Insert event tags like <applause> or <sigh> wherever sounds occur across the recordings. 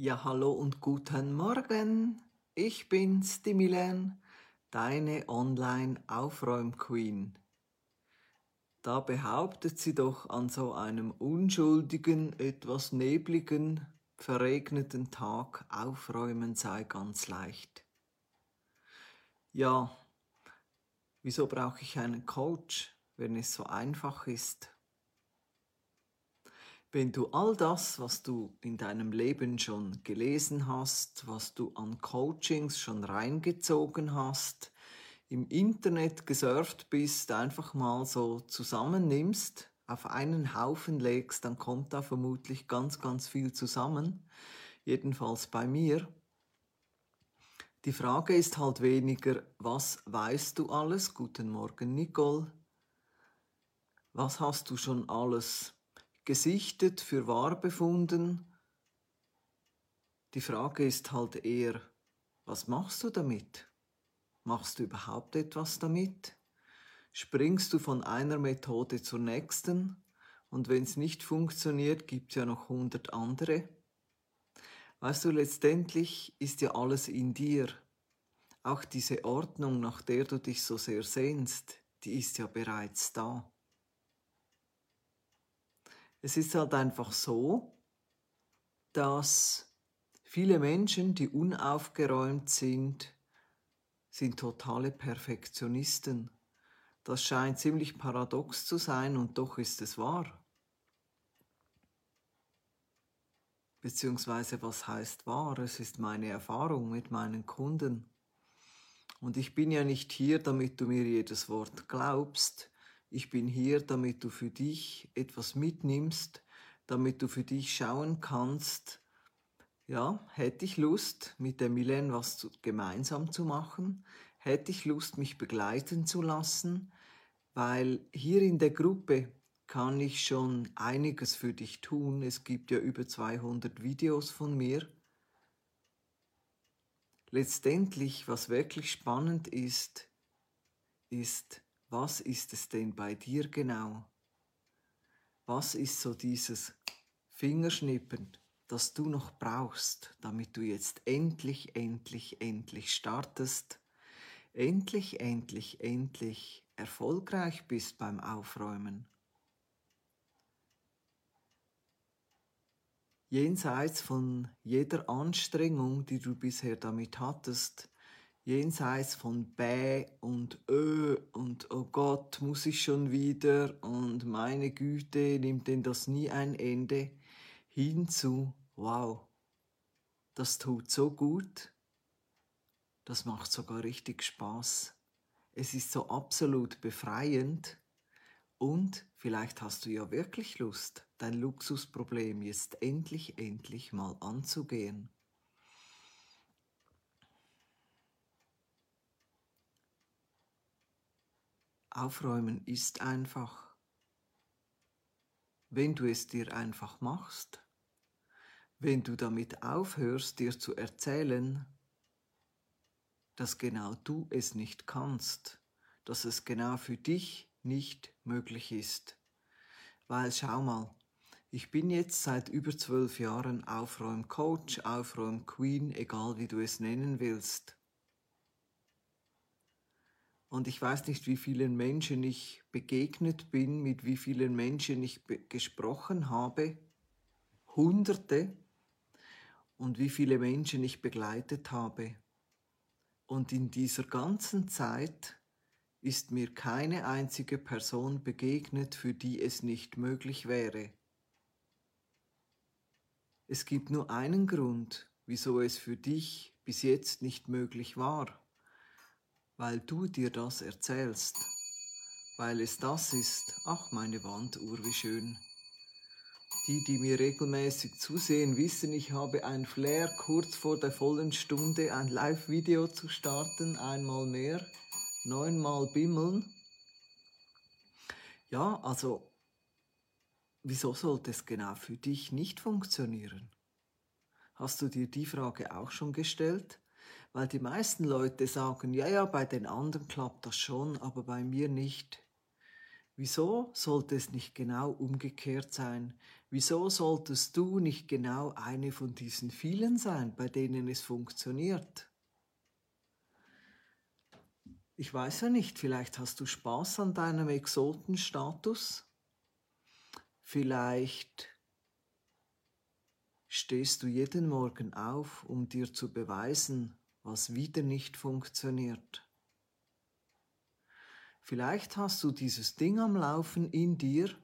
Ja, hallo und guten Morgen. Ich bin's, die Milen, deine Online-Aufräum-Queen. Da behauptet sie doch an so einem unschuldigen, etwas nebligen, verregneten Tag aufräumen sei ganz leicht. Ja, wieso brauche ich einen Coach, wenn es so einfach ist? Wenn du all das, was du in deinem Leben schon gelesen hast, was du an Coachings schon reingezogen hast, im Internet gesurft bist, einfach mal so zusammennimmst, auf einen Haufen legst, dann kommt da vermutlich ganz, ganz viel zusammen. Jedenfalls bei mir. Die Frage ist halt weniger, was weißt du alles? Guten Morgen, Nicole. Was hast du schon alles gesichtet, für wahr befunden. Die Frage ist halt eher, was machst du damit? Machst du überhaupt etwas damit? Springst du von einer Methode zur nächsten? Und wenn es nicht funktioniert, gibt es ja noch hundert andere. Weißt du, letztendlich ist ja alles in dir. Auch diese Ordnung, nach der du dich so sehr sehnst, die ist ja bereits da. Es ist halt einfach so, dass viele Menschen, die unaufgeräumt sind, sind totale Perfektionisten. Das scheint ziemlich paradox zu sein und doch ist es wahr. Beziehungsweise was heißt wahr? Es ist meine Erfahrung mit meinen Kunden. Und ich bin ja nicht hier, damit du mir jedes Wort glaubst, ich bin hier, damit du für dich etwas mitnimmst, damit du für dich schauen kannst, ja, hätte ich Lust, mit der Milen was zu, gemeinsam zu machen? Hätte ich Lust, mich begleiten zu lassen? Weil hier in der Gruppe kann ich schon einiges für dich tun. Es gibt ja über 200 Videos von mir. Letztendlich, was wirklich spannend ist, ist, was ist es denn bei dir genau? Was ist so dieses Fingerschnippen, das du noch brauchst, damit du jetzt endlich, endlich, endlich startest, endlich, endlich, endlich erfolgreich bist beim Aufräumen? Jenseits von jeder Anstrengung, die du bisher damit hattest, jenseits von Bäh und Ö und oh Gott, muss ich schon wieder und meine Güte, nimmt denn das nie ein Ende, hinzu, wow, das tut so gut, das macht sogar richtig Spaß. Es ist so absolut befreiend und vielleicht hast du ja wirklich Lust, dein Luxusproblem jetzt endlich, endlich mal anzugehen. Aufräumen ist einfach. Wenn du es dir einfach machst, wenn du damit aufhörst, dir zu erzählen, dass genau du es nicht kannst, dass es genau für dich nicht möglich ist. Weil schau mal, ich bin jetzt seit über zwölf Jahren Aufräumcoach, Aufräumqueen, egal wie du es nennen willst. Und ich weiß nicht, wie vielen Menschen ich begegnet bin, mit wie vielen Menschen ich gesprochen habe. Hunderte. Und wie viele Menschen ich begleitet habe. Und in dieser ganzen Zeit ist mir keine einzige Person begegnet, für die es nicht möglich wäre. Es gibt nur einen Grund, wieso es für dich bis jetzt nicht möglich war weil du dir das erzählst, weil es das ist. Ach, meine Wanduhr, wie schön. Die, die mir regelmäßig zusehen, wissen, ich habe ein Flair, kurz vor der vollen Stunde ein Live-Video zu starten, einmal mehr, neunmal bimmeln. Ja, also, wieso sollte es genau für dich nicht funktionieren? Hast du dir die Frage auch schon gestellt? Weil die meisten Leute sagen, ja, ja, bei den anderen klappt das schon, aber bei mir nicht. Wieso sollte es nicht genau umgekehrt sein? Wieso solltest du nicht genau eine von diesen vielen sein, bei denen es funktioniert? Ich weiß ja nicht, vielleicht hast du Spaß an deinem Exotenstatus. Vielleicht stehst du jeden Morgen auf, um dir zu beweisen, was wieder nicht funktioniert. Vielleicht hast du dieses Ding am Laufen in dir,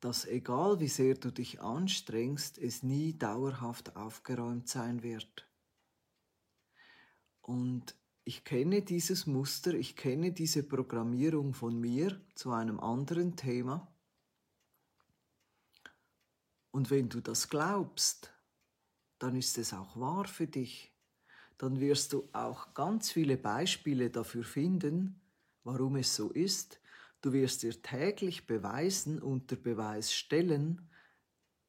dass egal wie sehr du dich anstrengst, es nie dauerhaft aufgeräumt sein wird. Und ich kenne dieses Muster, ich kenne diese Programmierung von mir zu einem anderen Thema. Und wenn du das glaubst, dann ist es auch wahr für dich. Dann wirst du auch ganz viele Beispiele dafür finden, warum es so ist, Du wirst dir täglich beweisen, unter Beweis stellen,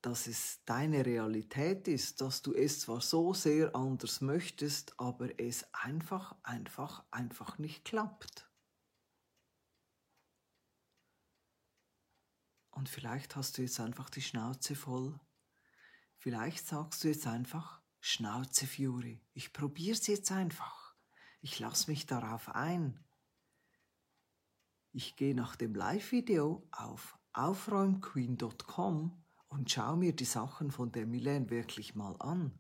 dass es deine Realität ist, dass du es zwar so sehr anders möchtest, aber es einfach, einfach, einfach nicht klappt. Und vielleicht hast du jetzt einfach die Schnauze voll. Vielleicht sagst du jetzt einfach, Schnauze Fury, ich probier's jetzt einfach. Ich lass mich darauf ein. Ich gehe nach dem Live-Video auf aufräumqueen.com und schaue mir die Sachen von der Milene wirklich mal an.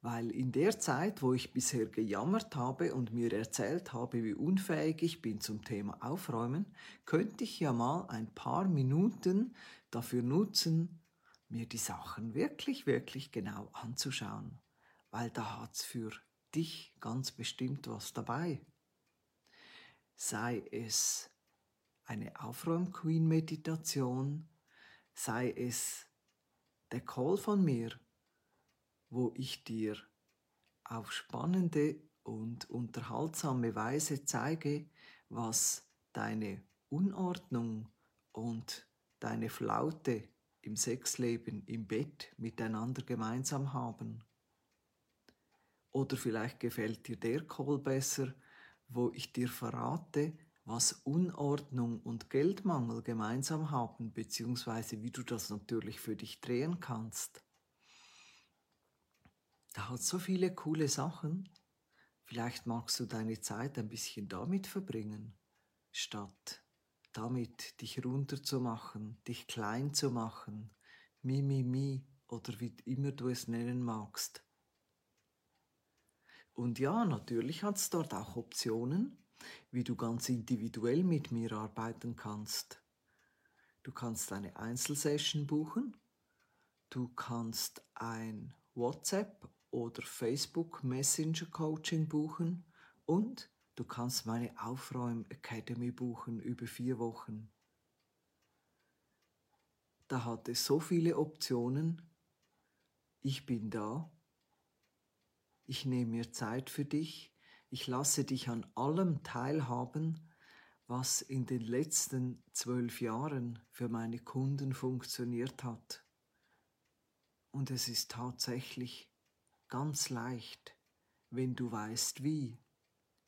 Weil in der Zeit, wo ich bisher gejammert habe und mir erzählt habe, wie unfähig ich bin zum Thema Aufräumen, könnte ich ja mal ein paar Minuten dafür nutzen, mir die Sachen wirklich, wirklich genau anzuschauen. Weil da hat's für dich ganz bestimmt was dabei sei es eine Aufräum-Queen-Meditation, sei es der Call von mir, wo ich dir auf spannende und unterhaltsame Weise zeige, was deine Unordnung und deine Flaute im Sexleben im Bett miteinander gemeinsam haben. Oder vielleicht gefällt dir der Call besser, wo ich dir verrate, was Unordnung und Geldmangel gemeinsam haben, beziehungsweise wie du das natürlich für dich drehen kannst. Da hat so viele coole Sachen. Vielleicht magst du deine Zeit ein bisschen damit verbringen, statt damit dich runterzumachen, dich klein zu machen, mi, mi, mi oder wie immer du es nennen magst. Und ja, natürlich hat es dort auch Optionen, wie du ganz individuell mit mir arbeiten kannst. Du kannst eine Einzelsession buchen, du kannst ein WhatsApp oder Facebook Messenger Coaching buchen und du kannst meine Aufräum Academy buchen über vier Wochen. Da hat es so viele Optionen. Ich bin da ich nehme mir Zeit für dich, ich lasse dich an allem teilhaben, was in den letzten zwölf Jahren für meine Kunden funktioniert hat. Und es ist tatsächlich ganz leicht, wenn du weißt wie,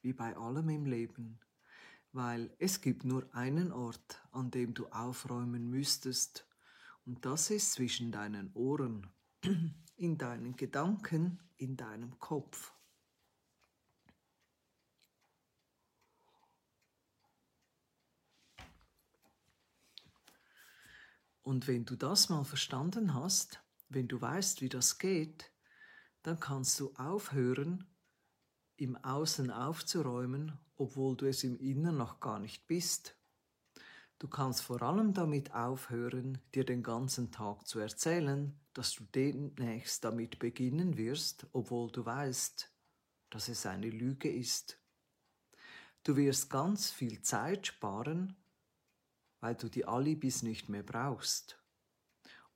wie bei allem im Leben, weil es gibt nur einen Ort, an dem du aufräumen müsstest, und das ist zwischen deinen Ohren, <clears throat> in deinen Gedanken in deinem Kopf. Und wenn du das mal verstanden hast, wenn du weißt, wie das geht, dann kannst du aufhören, im Außen aufzuräumen, obwohl du es im Innern noch gar nicht bist. Du kannst vor allem damit aufhören, dir den ganzen Tag zu erzählen, dass du demnächst damit beginnen wirst, obwohl du weißt, dass es eine Lüge ist. Du wirst ganz viel Zeit sparen, weil du die Alibis nicht mehr brauchst.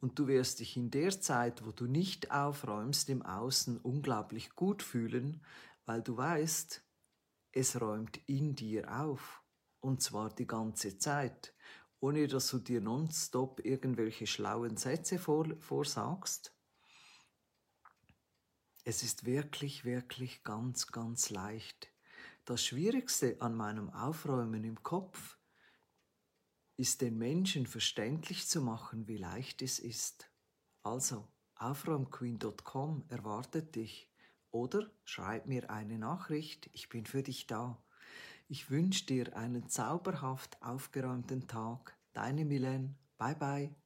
Und du wirst dich in der Zeit, wo du nicht aufräumst, im Außen unglaublich gut fühlen, weil du weißt, es räumt in dir auf und zwar die ganze Zeit, ohne dass du dir nonstop irgendwelche schlauen Sätze vor, vorsagst. Es ist wirklich, wirklich ganz, ganz leicht. Das Schwierigste an meinem Aufräumen im Kopf ist den Menschen verständlich zu machen, wie leicht es ist. Also, aufräumqueen.com erwartet dich oder schreib mir eine Nachricht, ich bin für dich da. Ich wünsche dir einen zauberhaft aufgeräumten Tag. Deine Milen. Bye bye.